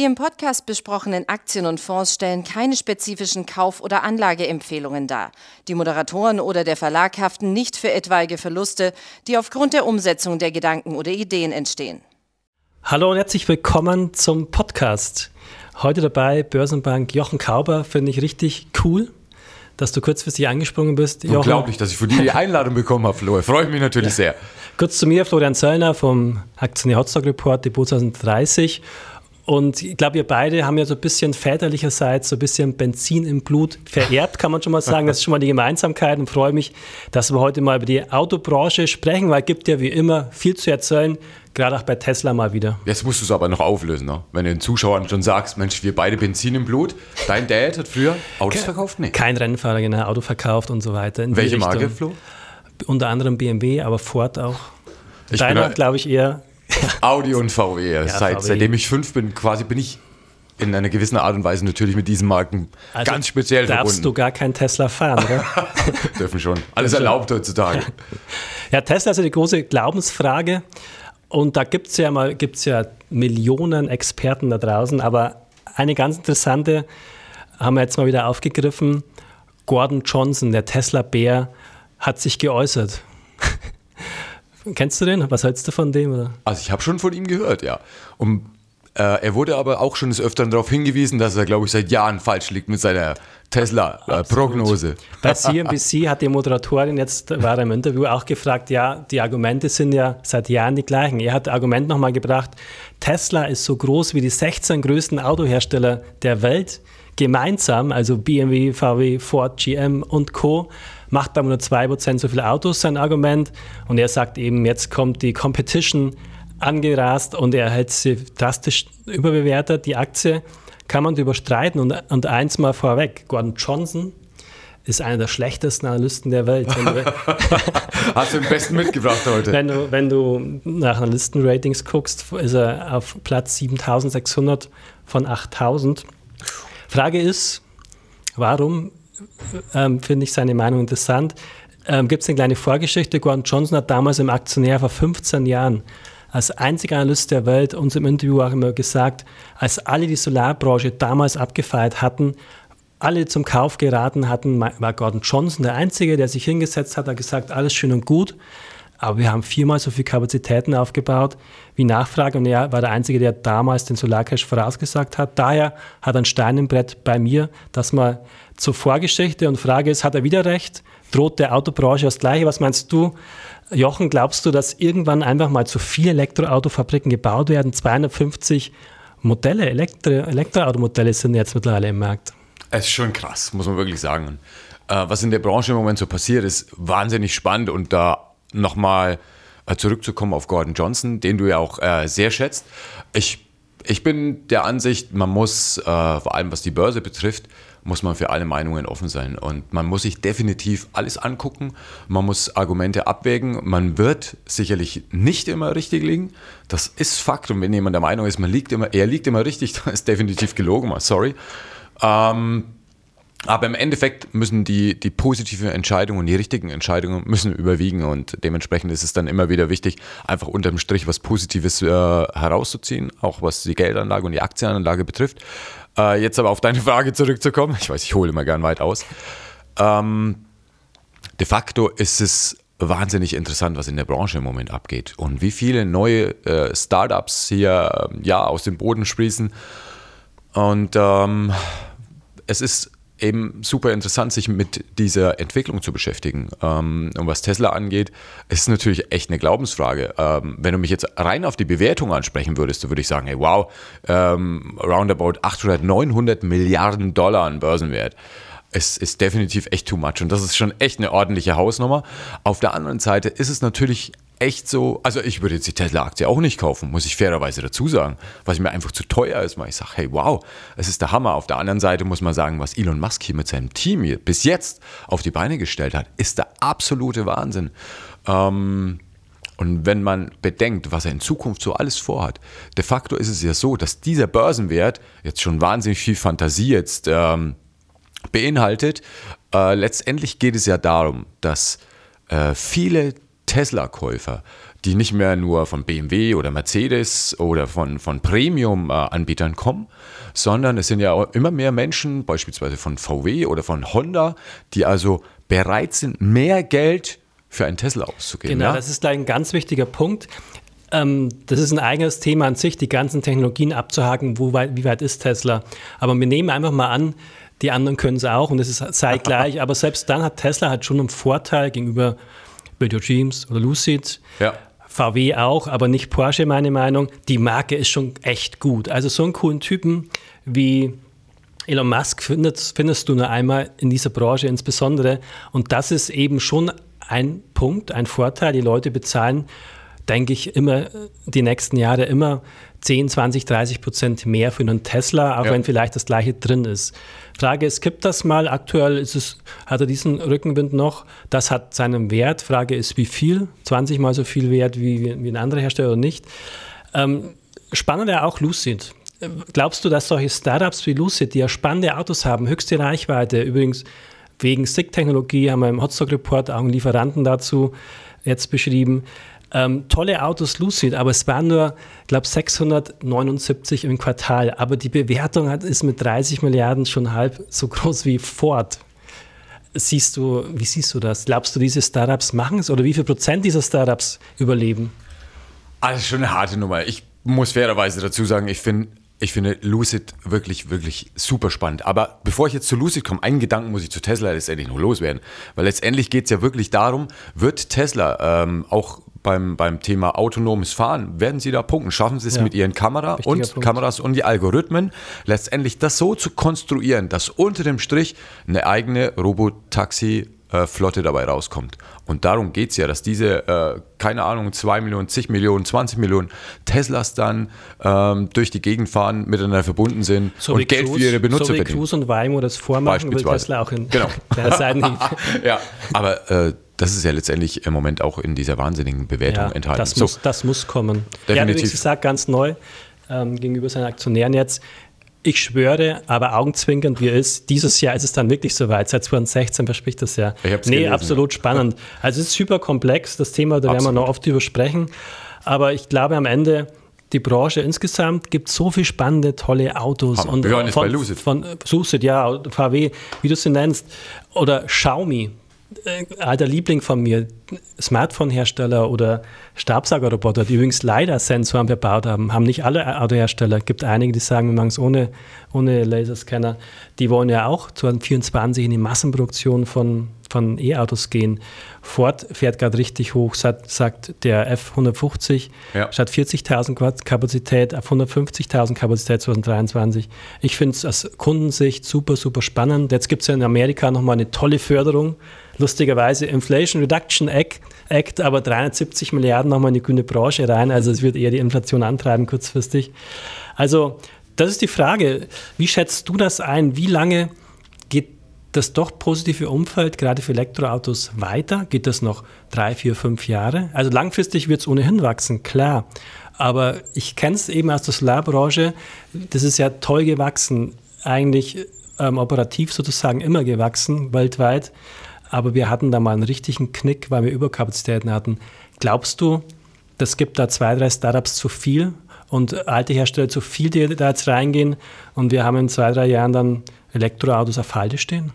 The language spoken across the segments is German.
Die im Podcast besprochenen Aktien und Fonds stellen keine spezifischen Kauf- oder Anlageempfehlungen dar. Die Moderatoren oder der Verlag haften nicht für etwaige Verluste, die aufgrund der Umsetzung der Gedanken oder Ideen entstehen. Hallo und herzlich willkommen zum Podcast. Heute dabei Börsenbank Jochen Kauber, finde ich richtig cool dass du kurzfristig angesprungen bist. Jochen. Unglaublich, dass ich von dir die Einladung bekommen habe, Flo. Freue ich mich natürlich ja. sehr. Kurz zu mir, Florian Zöllner vom Aktionär Hotstock Report, Depot 2030. Und ich glaube, wir beide haben ja so ein bisschen väterlicherseits, so ein bisschen Benzin im Blut vererbt, kann man schon mal sagen. Das ist schon mal die Gemeinsamkeit und freue mich, dass wir heute mal über die Autobranche sprechen, weil es gibt ja wie immer viel zu erzählen, gerade auch bei Tesla mal wieder. Jetzt musst du es aber noch auflösen, ne? wenn du den Zuschauern schon sagst, Mensch, wir beide Benzin im Blut. Dein Dad hat früher Autos verkauft? Nee. Kein Rennfahrer, genau, Auto verkauft und so weiter. Welche Marke, Flo? Unter anderem BMW, aber Ford auch. Ich Deiner, glaube ich, eher Audi und VW. Ja, Seit, VW. Seitdem ich fünf bin, quasi bin ich in einer gewissen Art und Weise natürlich mit diesen Marken also ganz speziell darfst verbunden. du gar keinen Tesla fahren, oder? Dürfen schon. Alles erlaubt heutzutage. Ja, Tesla ist ja die große Glaubensfrage. Und da gibt es ja mal gibt's ja Millionen Experten da draußen, aber eine ganz interessante haben wir jetzt mal wieder aufgegriffen. Gordon Johnson, der Tesla-Bär, hat sich geäußert. Kennst du den? Was hältst du von dem? Oder? Also ich habe schon von ihm gehört, ja. Und äh, er wurde aber auch schon des Öfteren darauf hingewiesen, dass er, glaube ich, seit Jahren falsch liegt mit seiner Tesla-Prognose. Äh, Bei CNBC hat die Moderatorin jetzt, war im Interview auch gefragt, ja, die Argumente sind ja seit Jahren die gleichen. Er hat das Argument nochmal gebracht, Tesla ist so groß wie die 16 größten Autohersteller der Welt gemeinsam, also BMW, VW, Ford, GM und Co macht aber nur 2% so viele Autos, sein Argument. Und er sagt eben, jetzt kommt die Competition angerast und er hat sie drastisch überbewertet, die Aktie. Kann man darüber streiten und, und eins mal vorweg, Gordon Johnson ist einer der schlechtesten Analysten der Welt. Hast du den besten mitgebracht heute? Wenn du, wenn du nach Analystenratings guckst, ist er auf Platz 7600 von 8000. Frage ist, warum ähm, finde ich seine Meinung interessant. Ähm, Gibt es eine kleine Vorgeschichte? Gordon Johnson hat damals im Aktionär vor 15 Jahren als einziger Analyst der Welt uns im Interview auch immer gesagt, als alle die Solarbranche damals abgefeiert hatten, alle zum Kauf geraten hatten, war Gordon Johnson der Einzige, der sich hingesetzt hat, hat gesagt, alles schön und gut, aber wir haben viermal so viele Kapazitäten aufgebaut wie Nachfrage und er war der Einzige, der damals den Solarcash vorausgesagt hat. Daher hat ein Stein im Brett bei mir, dass man zur Vorgeschichte und Frage ist, hat er wieder recht? Droht der Autobranche das Gleiche? Was meinst du? Jochen, glaubst du, dass irgendwann einfach mal zu viele Elektroautofabriken gebaut werden? 250 Modelle, Elektro Elektroautomodelle sind jetzt mittlerweile im Markt. Es ist schon krass, muss man wirklich sagen. Äh, was in der Branche im Moment so passiert, ist wahnsinnig spannend und da nochmal äh, zurückzukommen auf Gordon Johnson, den du ja auch äh, sehr schätzt. Ich, ich bin der Ansicht, man muss, äh, vor allem was die Börse betrifft, muss man für alle Meinungen offen sein. Und man muss sich definitiv alles angucken. Man muss Argumente abwägen. Man wird sicherlich nicht immer richtig liegen. Das ist Fakt. Und wenn jemand der Meinung ist, man liegt immer, er liegt immer richtig, dann ist definitiv gelogen. Sorry. Ähm, aber im Endeffekt müssen die, die positiven Entscheidungen die richtigen Entscheidungen müssen überwiegen und dementsprechend ist es dann immer wieder wichtig, einfach unterm Strich was Positives äh, herauszuziehen, auch was die Geldanlage und die Aktienanlage betrifft. Äh, jetzt aber auf deine Frage zurückzukommen, ich weiß, ich hole immer gern weit aus. Ähm, de facto ist es wahnsinnig interessant, was in der Branche im Moment abgeht und wie viele neue äh, Startups hier ja, aus dem Boden sprießen und ähm, es ist eben super interessant, sich mit dieser Entwicklung zu beschäftigen. Ähm, und was Tesla angeht, ist natürlich echt eine Glaubensfrage. Ähm, wenn du mich jetzt rein auf die Bewertung ansprechen würdest, würde ich sagen, hey, wow, ähm, roundabout 800, 900 Milliarden Dollar an Börsenwert. Es ist definitiv echt too much und das ist schon echt eine ordentliche Hausnummer. Auf der anderen Seite ist es natürlich echt so, also ich würde jetzt die Tesla-Aktie auch nicht kaufen, muss ich fairerweise dazu sagen, was mir einfach zu teuer ist, weil ich sage, hey, wow, es ist der Hammer. Auf der anderen Seite muss man sagen, was Elon Musk hier mit seinem Team hier bis jetzt auf die Beine gestellt hat, ist der absolute Wahnsinn. Ähm, und wenn man bedenkt, was er in Zukunft so alles vorhat, de facto ist es ja so, dass dieser Börsenwert jetzt schon wahnsinnig viel Fantasie jetzt ähm, beinhaltet. Äh, letztendlich geht es ja darum, dass äh, viele Tesla-Käufer die nicht mehr nur von BMW oder Mercedes oder von, von Premium-Anbietern kommen, sondern es sind ja auch immer mehr Menschen, beispielsweise von VW oder von Honda, die also bereit sind, mehr Geld für einen Tesla auszugeben. Genau, ja? das ist ein ganz wichtiger Punkt. Ähm, das ist ein eigenes Thema an sich, die ganzen Technologien abzuhaken, wo weit, wie weit ist Tesla. Aber wir nehmen einfach mal an, die anderen können es auch und es ist zeitgleich. aber selbst dann hat Tesla halt schon einen Vorteil gegenüber Video Dreams oder Lucid. Ja. VW auch, aber nicht Porsche, meine Meinung. Die Marke ist schon echt gut. Also so einen coolen Typen wie Elon Musk findest, findest du nur einmal in dieser Branche insbesondere. Und das ist eben schon ein Punkt, ein Vorteil. Die Leute bezahlen, denke ich, immer die nächsten Jahre immer 10, 20, 30 Prozent mehr für einen Tesla, auch Ja. wenn vielleicht das gleiche drin ist. Frage ist, gibt das mal? Aktuell ist es, hat er diesen Rückenwind noch? Das hat seinen Wert. Frage ist, wie viel? 20 mal so viel Wert wie, wie ein anderer Hersteller oder nicht? Ähm, spannend wäre auch Lucid. Glaubst du, dass solche Startups wie Lucid, die ja spannende Autos haben, höchste Reichweite, übrigens wegen SICK-Technologie haben wir im Hotstock-Report auch einen Lieferanten dazu jetzt beschrieben, ähm, tolle Autos Lucid, aber es waren nur, ich glaube, 679 im Quartal. Aber die Bewertung hat, ist mit 30 Milliarden schon halb so groß wie Ford. Siehst du, wie siehst du das? Glaubst du, diese Startups machen es oder wie viel Prozent dieser Startups überleben? Also schon eine harte Nummer. Ich muss fairerweise dazu sagen, ich finde ich finde Lucid wirklich, wirklich super spannend. Aber bevor ich jetzt zu Lucid komme, einen Gedanken muss ich zu Tesla letztendlich noch loswerden. Weil letztendlich geht es ja wirklich darum, wird Tesla ähm, auch beim, beim Thema autonomes Fahren, werden sie da punkten? Schaffen sie es Ja. mit ihren Kamera Wichtiger und Punkt. Kameras und die Algorithmen, letztendlich das so zu konstruieren, dass unter dem Strich eine eigene Robotaxi-Flotte dabei rauskommt. Und darum geht es ja, dass diese, äh, keine Ahnung, 2 Millionen, zig Millionen, 20 Millionen Teslas dann ähm, durch die Gegend fahren, miteinander verbunden sind und Geld für ihre Benutzer so wie verdienen. Cruise und Waymo das vormachen, will. Tesla auch in Genau. der Seitenhieb. ja, aber äh, das ist ja letztendlich im Moment auch in dieser wahnsinnigen Bewertung Ja, enthalten. das, muss, das muss kommen. Ja, Definitiv. übrigens, ich sage ganz neu ähm, gegenüber seinen Aktionären jetzt, ich schwöre, aber augenzwinkernd wie er ist, dieses Jahr ist es dann wirklich soweit. Seit 2016 verspricht das ja. Ich nee, gelesen, absolut spannend. Also es ist super komplex, das Thema, da werden wir Absolut. noch oft drüber sprechen. Aber ich glaube am Ende, die Branche insgesamt gibt so viele spannende, tolle Autos. Hammer. Und Wir hören jetzt von, bei Lucid. Von Lucid, ja, VW, wie du sie nennst. Oder Xiaomi, alter Liebling von mir, Smartphone-Hersteller oder Stabsaugerroboter, die übrigens LiDAR-Sensoren verbaut haben, haben nicht alle Autohersteller. Es gibt einige, die sagen, wir machen es ohne, ohne Laserscanner. Die wollen ja auch 2024 in die Massenproduktion von, von E-Autos gehen. Ford fährt gerade richtig hoch, sagt, der F150, Ja. statt 40.000 Watt Kapazität auf 150.000 Kapazität 2023. Ich finde es aus Kundensicht super, super spannend. Jetzt gibt es ja in Amerika nochmal eine tolle Förderung. Lustigerweise Inflation Reduction Act, Act aber 370 Milliarden nochmal in die grüne Branche rein. Also es wird eher die Inflation antreiben kurzfristig. Also das ist die Frage. Wie schätzt du das ein? Wie lange das doch positive Umfeld gerade für Elektroautos weiter? Geht das noch drei, vier, fünf Jahre? Also langfristig wird es ohnehin wachsen, klar. Aber ich kenne es eben aus der Solarbranche. Das ist ja toll gewachsen, eigentlich ähm, operativ sozusagen immer gewachsen, weltweit. Aber wir hatten da mal einen richtigen Knick, weil wir Überkapazitäten hatten. Glaubst du, das gibt da zwei, drei Startups zu viel und alte Hersteller zu viel, die da jetzt reingehen und wir haben in zwei, drei Jahren dann Elektroautos auf Halde stehen?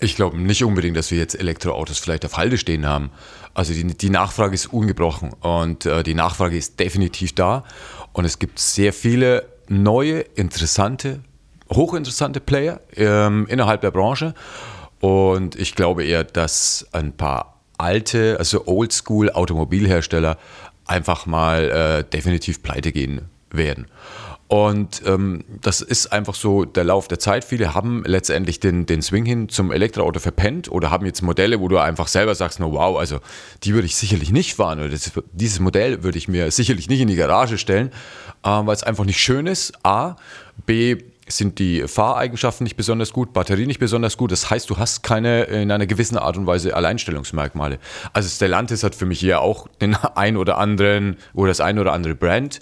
Ich glaube nicht unbedingt, dass wir jetzt Elektroautos vielleicht auf Halde stehen haben. Also die, die Nachfrage ist ungebrochen und äh, die Nachfrage ist definitiv da. Und es gibt sehr viele neue, interessante, hochinteressante Player ähm, innerhalb der Branche. Und ich glaube eher, dass ein paar alte, also Oldschool Automobilhersteller einfach mal äh, definitiv pleite gehen werden. Und ähm, das ist einfach so der Lauf der Zeit. Viele haben letztendlich den, den Swing hin zum Elektroauto verpennt oder haben jetzt Modelle, wo du einfach selber sagst, no wow, also die würde ich sicherlich nicht fahren oder das, dieses Modell würde ich mir sicherlich nicht in die Garage stellen, äh, weil es einfach nicht schön ist. A, B, sind die Fahreigenschaften nicht besonders gut, Batterie nicht besonders gut. Das heißt, du hast keine in einer gewissen Art und Weise Alleinstellungsmerkmale. Also Stellantis hat für mich hier auch den ein oder anderen oder das ein oder andere Brand.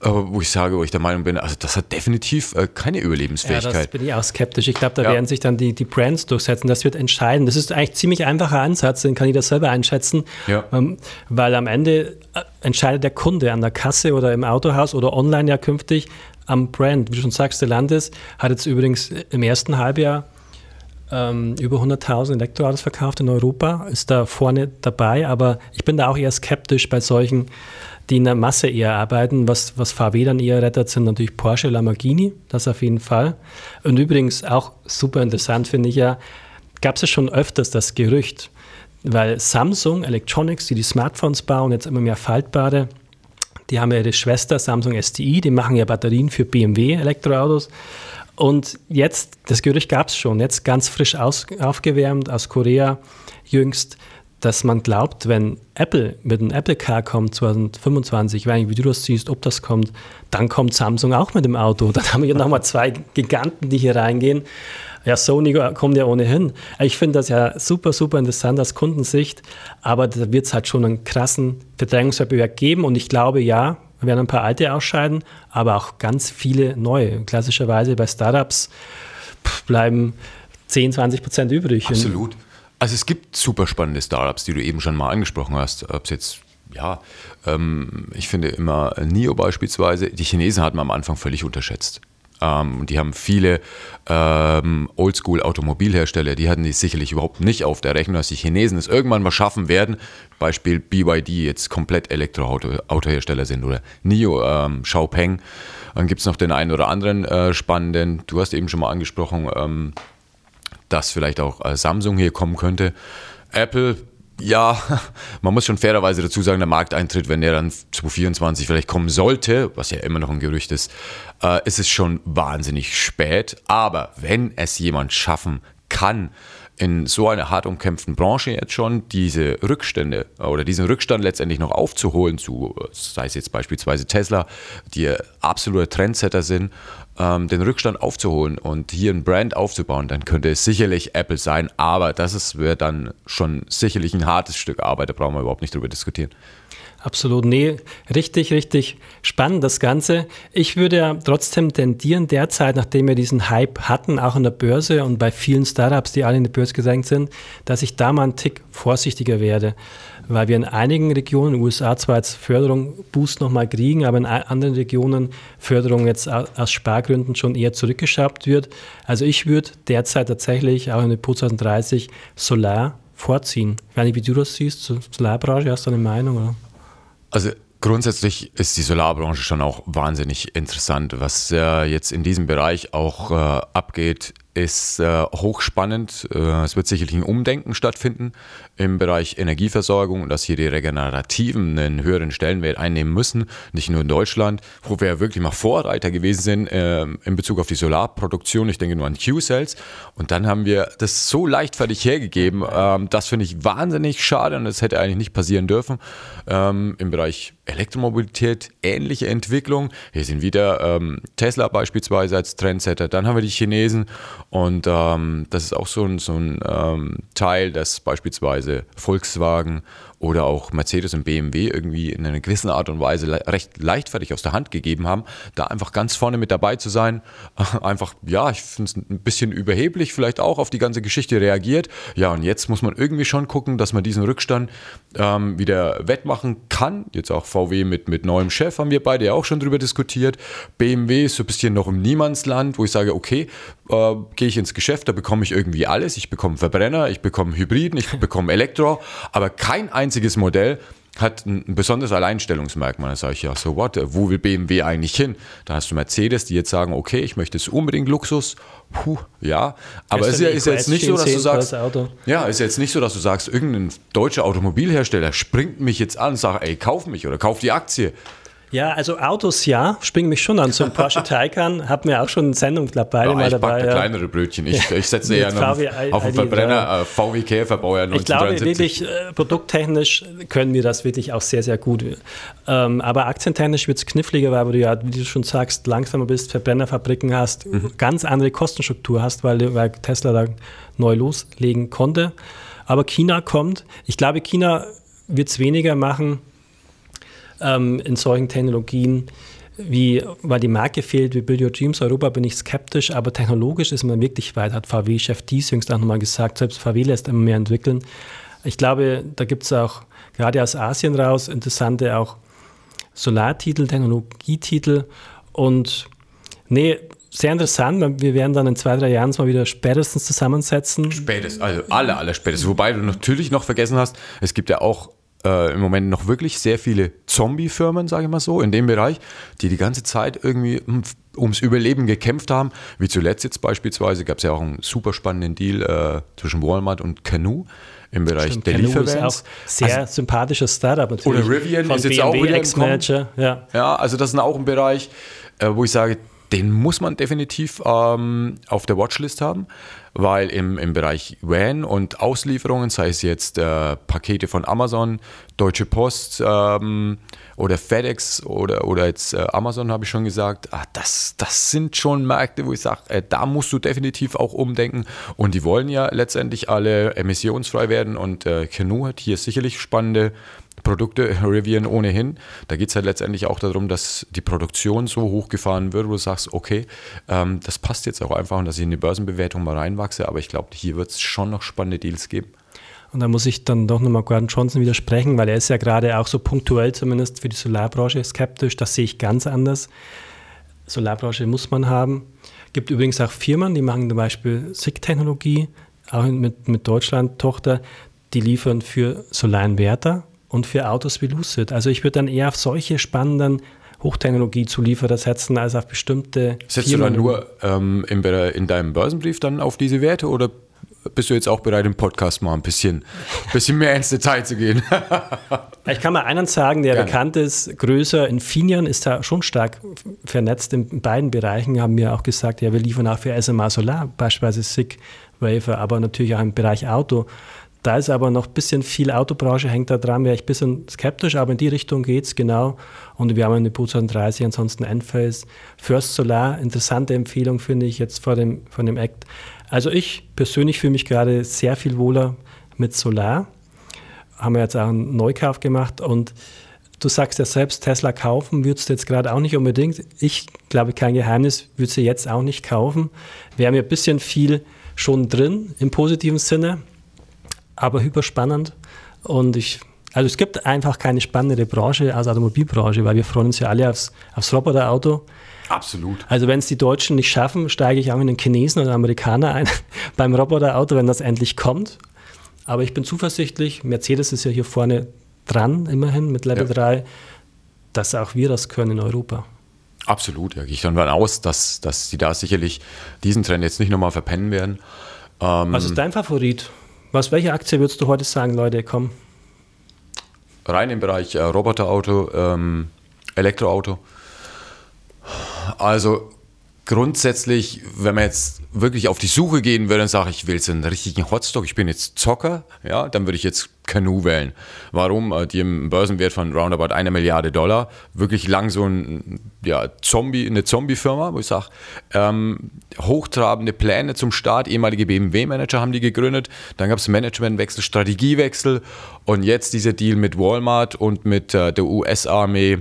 äh, wo ich sage, wo ich der Meinung bin, also das hat definitiv äh, keine Überlebensfähigkeit. Ja, das bin ich auch skeptisch. Ich glaube, da ja. werden sich dann die, die Brands durchsetzen. Das wird entscheiden. Das ist eigentlich ein ziemlich einfacher Ansatz, den kann jeder selber einschätzen, ja. ähm, weil am Ende äh, entscheidet der Kunde an der Kasse oder im Autohaus oder online ja künftig am Brand. Wie du schon sagst, Stellantis hat jetzt übrigens im ersten Halbjahr ähm, über 100.000 Elektroautos verkauft in Europa, ist da vorne dabei, aber ich bin da auch eher skeptisch bei solchen, die in der Masse eher arbeiten. Was, was VW dann eher rettet, sind natürlich Porsche, Lamborghini, das auf jeden Fall. Und übrigens auch super interessant finde ich ja, gab es ja schon öfters das Gerücht, weil Samsung Electronics, die die Smartphones bauen, jetzt immer mehr faltbare, die haben ja ihre Schwester Samsung STI, die machen ja Batterien für BMW Elektroautos. Und jetzt, das Gerücht gab es schon, jetzt ganz frisch aus, aufgewärmt aus Korea jüngst, dass man glaubt, wenn Apple mit einem Apple Car kommt 2025, wie du das siehst, ob das kommt, dann kommt Samsung auch mit dem Auto. Dann haben wir nochmal zwei Giganten, die hier reingehen. Ja, Sony kommt ja ohnehin. Ich finde das ja super, super interessant aus Kundensicht, aber da wird es halt schon einen krassen Verdrängungswettbewerb geben und ich glaube, ja, wir werden ein paar alte ausscheiden, aber auch ganz viele neue. Klassischerweise bei Startups bleiben 10, 20 Prozent übrig. Absolut. Also es gibt super spannende Startups, die du eben schon mal angesprochen hast. Ob es jetzt, ja, ähm, ich finde immer NIO beispielsweise, die Chinesen hat man am Anfang völlig unterschätzt. Ähm, die haben viele ähm, Oldschool-Automobilhersteller, die hatten die sicherlich überhaupt nicht auf der Rechnung, dass die Chinesen es irgendwann mal schaffen werden. Beispiel BYD jetzt komplett Elektroautohersteller sind oder NIO, ähm, Xiaopeng. Dann gibt es noch den einen oder anderen äh, spannenden, du hast eben schon mal angesprochen, ähm, dass vielleicht auch äh, Samsung hier kommen könnte. Apple ja, man muss schon fairerweise dazu sagen, der Markteintritt, wenn der dann 2024 vielleicht kommen sollte, was ja immer noch ein Gerücht ist, äh, ist es schon wahnsinnig spät. Aber wenn es jemand schaffen kann, in so einer hart umkämpften Branche jetzt schon diese Rückstände oder diesen Rückstand letztendlich noch aufzuholen zu, sei es jetzt beispielsweise Tesla, die absolute Trendsetter sind, ähm, den Rückstand aufzuholen und hier ein Brand aufzubauen, dann könnte es sicherlich Apple sein, aber das wäre dann schon sicherlich ein hartes Stück Arbeit, da brauchen wir überhaupt nicht drüber diskutieren. Absolut, nee, richtig, richtig spannend das Ganze. Ich würde ja trotzdem tendieren, derzeit, nachdem wir diesen Hype hatten, auch an der Börse und bei vielen Startups, die alle in die Börse gesenkt sind, dass ich da mal einen Tick vorsichtiger werde weil wir in einigen Regionen, in den USA zwar jetzt Förderung, Boost nochmal kriegen, aber in anderen Regionen Förderung jetzt aus Spargründen schon eher zurückgeschraubt wird. Also ich würde derzeit tatsächlich auch in der PO 2030 Solar vorziehen. Ich weiß nicht, wie du das siehst, zur Solarbranche, hast du eine Meinung? Oder? Also Grundsätzlich ist die Solarbranche schon auch wahnsinnig interessant. Was äh, jetzt in diesem Bereich auch äh, abgeht, ist äh, hochspannend. Äh, es wird sicherlich ein Umdenken stattfinden im Bereich Energieversorgung, dass hier die Regenerativen einen höheren Stellenwert einnehmen müssen. Nicht nur in Deutschland, wo wir wirklich mal Vorreiter gewesen sind äh, in Bezug auf die Solarproduktion. Ich denke nur an Q-Cells. Und dann haben wir das so leichtfertig hergegeben. Ähm, das finde ich wahnsinnig schade und das hätte eigentlich nicht passieren dürfen. Ähm, Im Bereich Elektromobilität ähnliche Entwicklung. Hier sind wieder ähm, Tesla beispielsweise als Trendsetter. Dann haben wir die Chinesen und ähm, das ist auch so ein, so ein ähm, Teil, dass beispielsweise Volkswagen oder auch Mercedes und BMW irgendwie in einer gewissen Art und Weise le recht leichtfertig aus der Hand gegeben haben, da einfach ganz vorne mit dabei zu sein. Einfach, ja, ich finde es ein bisschen überheblich, vielleicht auch auf die ganze Geschichte reagiert. Ja, und jetzt muss man irgendwie schon gucken, dass man diesen Rückstand ähm, wieder wettmachen kann. Jetzt auch VW mit, mit neuem Chef haben wir beide ja auch schon drüber diskutiert. BMW ist so ein bisschen noch im Niemandsland, wo ich sage, okay, äh, gehe ich ins Geschäft, da bekomme ich irgendwie alles. Ich bekomme Verbrenner, ich bekomme Hybriden, ich bekomme Elektro, aber kein einziges Modell hat ein besonderes Alleinstellungsmerkmal. Da sage ich ja, so what, wo will BMW eigentlich hin? Da hast du Mercedes, die jetzt sagen, okay, ich möchte es unbedingt Luxus. Puh, ja, aber es ist, ja, ist jetzt nicht so, dass du sagst, ja, ist jetzt nicht so, dass du sagst, irgendein deutscher Automobilhersteller springt mich jetzt an und sagt, ey, kauf mich oder kauf die Aktie. Ja, also Autos ja, springen mich schon an. So ein Porsche Taycan hat mir auch schon eine Sendung dabei. Ja, ich dabei, ja. kleinere Brötchen. Ich, ich setze ja noch auf den Verbrenner, äh, VW Käfer, Baujahr 1973. Ich glaube wirklich, äh, produkttechnisch können wir das wirklich auch sehr, sehr gut. Ähm, aber aktientechnisch wird es kniffliger, weil du ja, wie du schon sagst, langsamer bist, Verbrennerfabriken hast, mhm. ganz andere Kostenstruktur hast, weil, weil Tesla da neu loslegen konnte. Aber China kommt. Ich glaube, China wird es weniger machen ähm, in solchen Technologien wie, weil die Marke fehlt, wie Build Your Dreams Europa, bin ich skeptisch, aber technologisch ist man wirklich weit, hat VW-Chef Dies jüngst auch nochmal gesagt, selbst VW lässt immer mehr entwickeln. Ich glaube, da gibt es auch gerade aus Asien raus interessante auch Solartitel, Technologietitel und nee, sehr interessant. Wir werden dann in zwei, drei Jahren mal wieder spätestens zusammensetzen. Spätestens, also alle, alle spätestens. Wobei du natürlich noch vergessen hast, es gibt ja auch äh, im Moment noch wirklich sehr viele Zombie-Firmen, sage ich mal so, in dem Bereich, die die ganze Zeit irgendwie ums Überleben gekämpft haben. Wie zuletzt jetzt beispielsweise gab es ja auch einen super spannenden Deal äh, zwischen Walmart und Canoe im Bereich Stimmt, der Canoe Liefervans. Sehr also, sympathisches Startup natürlich. Oder Rivian Von ist jetzt BMW auch wieder Ex-Manager. Ja. ja, also das ist auch ein Bereich, äh, wo ich sage, den muss man definitiv ähm, auf der Watchlist haben, weil im, im Bereich WAN und Auslieferungen, sei es jetzt äh, Pakete von Amazon, Deutsche Post ähm, oder FedEx oder, oder jetzt äh, Amazon, habe ich schon gesagt, ah, das, das sind schon Märkte, wo ich sage, äh, da musst du definitiv auch umdenken. Und die wollen ja letztendlich alle emissionsfrei werden und äh, Canoe hat hier sicherlich spannende Produkte, Rivian ohnehin. Da geht es halt letztendlich auch darum, dass die Produktion so hochgefahren wird, wo du sagst, okay, ähm, das passt jetzt auch einfach und dass ich in die Börsenbewertung mal reinwachse. Aber ich glaube, hier wird es schon noch spannende Deals geben. Und da muss ich dann doch nochmal Gordon Johnson widersprechen, weil er ist ja gerade auch so punktuell zumindest für die Solarbranche skeptisch. Das sehe ich ganz anders. Solarbranche muss man haben. Gibt übrigens auch Firmen, die machen zum Beispiel SIG-Technologie, auch mit, mit Deutschland-Tochter, die liefern für Solarinverter und für Autos wie Lucid. Also ich würde dann eher auf solche spannenden Hochtechnologie-Zulieferer setzen, als auf bestimmte Setzt Firmen. du dann nur ähm, in, in, deinem Börsenbrief dann auf diese Werte oder bist du jetzt auch bereit, im Podcast mal ein bisschen, bisschen mehr ins Detail zu gehen? ich kann mal einen sagen, der Gerne. bekannt ist, größer. Infineon ist da schon stark vernetzt in beiden Bereichen, haben mir auch gesagt, ja, wir liefern auch für SMA Solar, beispielsweise SIG Wafer, aber natürlich auch im Bereich Auto. Da ist aber noch ein bisschen viel Autobranche, hängt da dran, wäre ich ein bisschen skeptisch, aber in die Richtung geht es genau. Und wir haben eine Boot 30, ansonsten Enphase. First Solar, interessante Empfehlung finde ich jetzt vor dem, von dem Act. Also ich persönlich fühle mich gerade sehr viel wohler mit Solar. Haben wir jetzt auch einen Neukauf gemacht und du sagst ja selbst, Tesla kaufen würdest du jetzt gerade auch nicht unbedingt. Ich glaube, kein Geheimnis, würde sie jetzt auch nicht kaufen. Wir haben ja ein bisschen viel schon drin im positiven Sinne aber hyperspannend. Und ich, also es gibt einfach keine spannendere Branche als Automobilbranche, weil wir freuen uns ja alle aufs, aufs Roboterauto. Absolut. Also wenn es die Deutschen nicht schaffen, steige ich auch in den Chinesen oder Amerikaner ein beim Roboterauto, wenn das endlich kommt. Aber ich bin zuversichtlich, Mercedes ist ja hier vorne dran, immerhin mit Level ja. 3, dass auch wir das können in Europa. Absolut, ja. Gehe ich dann aus, dass, dass sie da sicherlich diesen Trend jetzt nicht nochmal verpennen werden. Ähm, Was ist dein Favorit? Was, welche Aktie würdest du heute sagen, Leute, komm? Rein im Bereich äh, Roboterauto, ähm, Elektroauto. Also grundsätzlich, wenn man jetzt wirklich auf die Suche gehen würde und sagt, ich will jetzt einen richtigen Hotstock, ich bin jetzt Zocker, ja, dann würde ich jetzt Canoe wählen. Warum? Äh, die im Börsenwert von roundabout einer Milliarde Dollar, wirklich lang so ein, ja, Zombie, eine Zombie-Firma, wo ich sage, ähm, hochtrabende Pläne zum Start, ehemalige BMW-Manager haben die gegründet, dann gab es Managementwechsel, Strategiewechsel. Und jetzt dieser Deal mit Walmart und mit äh, der US-Armee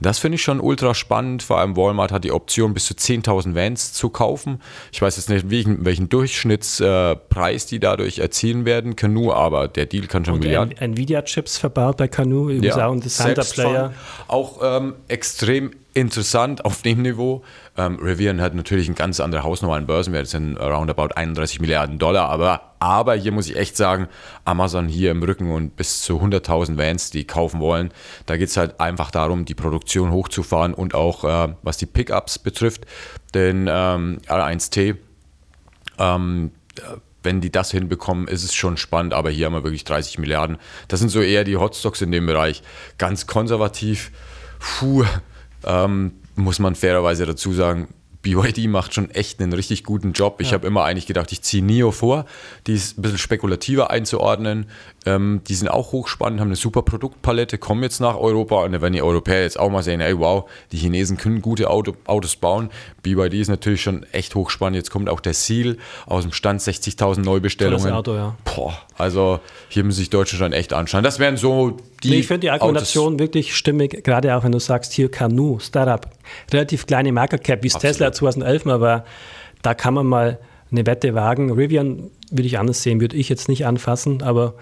das finde ich schon ultra spannend. Vor allem Walmart hat die Option, bis zu 10.000 Vans zu kaufen. Ich weiß jetzt nicht, welchen, welchen Durchschnittspreis die dadurch erzielen werden. Canoe, aber der Deal kann schon Und Milliarden. Nvidia-Chips verbaut bei Canoe, übrigens ja, auch ein interessanter Player. Auch ähm, extrem interessant auf dem Niveau. Ähm, Rivian hat natürlich ein ganz andere Hausnummer an Börsenwert, das sind roundabout 31 Milliarden Dollar, aber, aber hier muss ich echt sagen, Amazon hier im Rücken und bis zu 100.000 Vans, die kaufen wollen, da geht es halt einfach darum, die Produktion hochzufahren und auch äh, was die Pickups betrifft, den ähm, R1T, ähm, wenn die das hinbekommen, ist es schon spannend, aber hier haben wir wirklich 30 Milliarden. Das sind so eher die Hotstocks in dem Bereich. Ganz konservativ, puh, ähm, muss man fairerweise dazu sagen, BYD macht schon echt einen richtig guten Job. Ich ja. habe immer eigentlich gedacht, ich ziehe NIO vor. Die ist ein bisschen spekulativer einzuordnen. Ähm, die sind auch hochspannend, haben eine super Produktpalette, kommen jetzt nach Europa und werden die Europäer jetzt auch mal sehen, ey wow, die Chinesen können gute Auto, Autos bauen. BYD ist natürlich schon echt hochspannend. Jetzt kommt auch der Seal aus dem Stand, 60.000 Neubestellungen. Auto, ja. Boah, also hier müssen sich Deutsche schon echt anschauen. Das wären so die nee, ich finde die Argumentation Autos wirklich stimmig, gerade auch wenn du sagst, hier Canoe, Startup, relativ kleine Market Cap, wie es Tesla 2011 mal war, da kann man mal eine Wette wagen. Rivian würde ich anders sehen, würde ich jetzt nicht anfassen, aber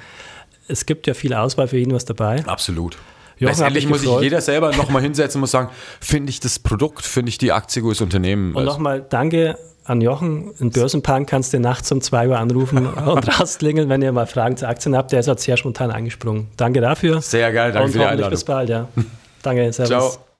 es gibt ja viel Auswahl für ihn was dabei. Absolut. Jochen Letztendlich muss sich jeder selber nochmal hinsetzen und muss sagen, finde ich das Produkt, finde ich die Aktie gutes Unternehmen. Und nochmal danke an Jochen. In Börsenpunk kannst du nachts um 2 Uhr anrufen und rausklingeln, wenn ihr mal Fragen zu Aktien habt. Der ist halt sehr spontan angesprungen. Danke dafür. Sehr geil, danke und für die Einladung. bis bald, ja. Danke, servus. Ciao.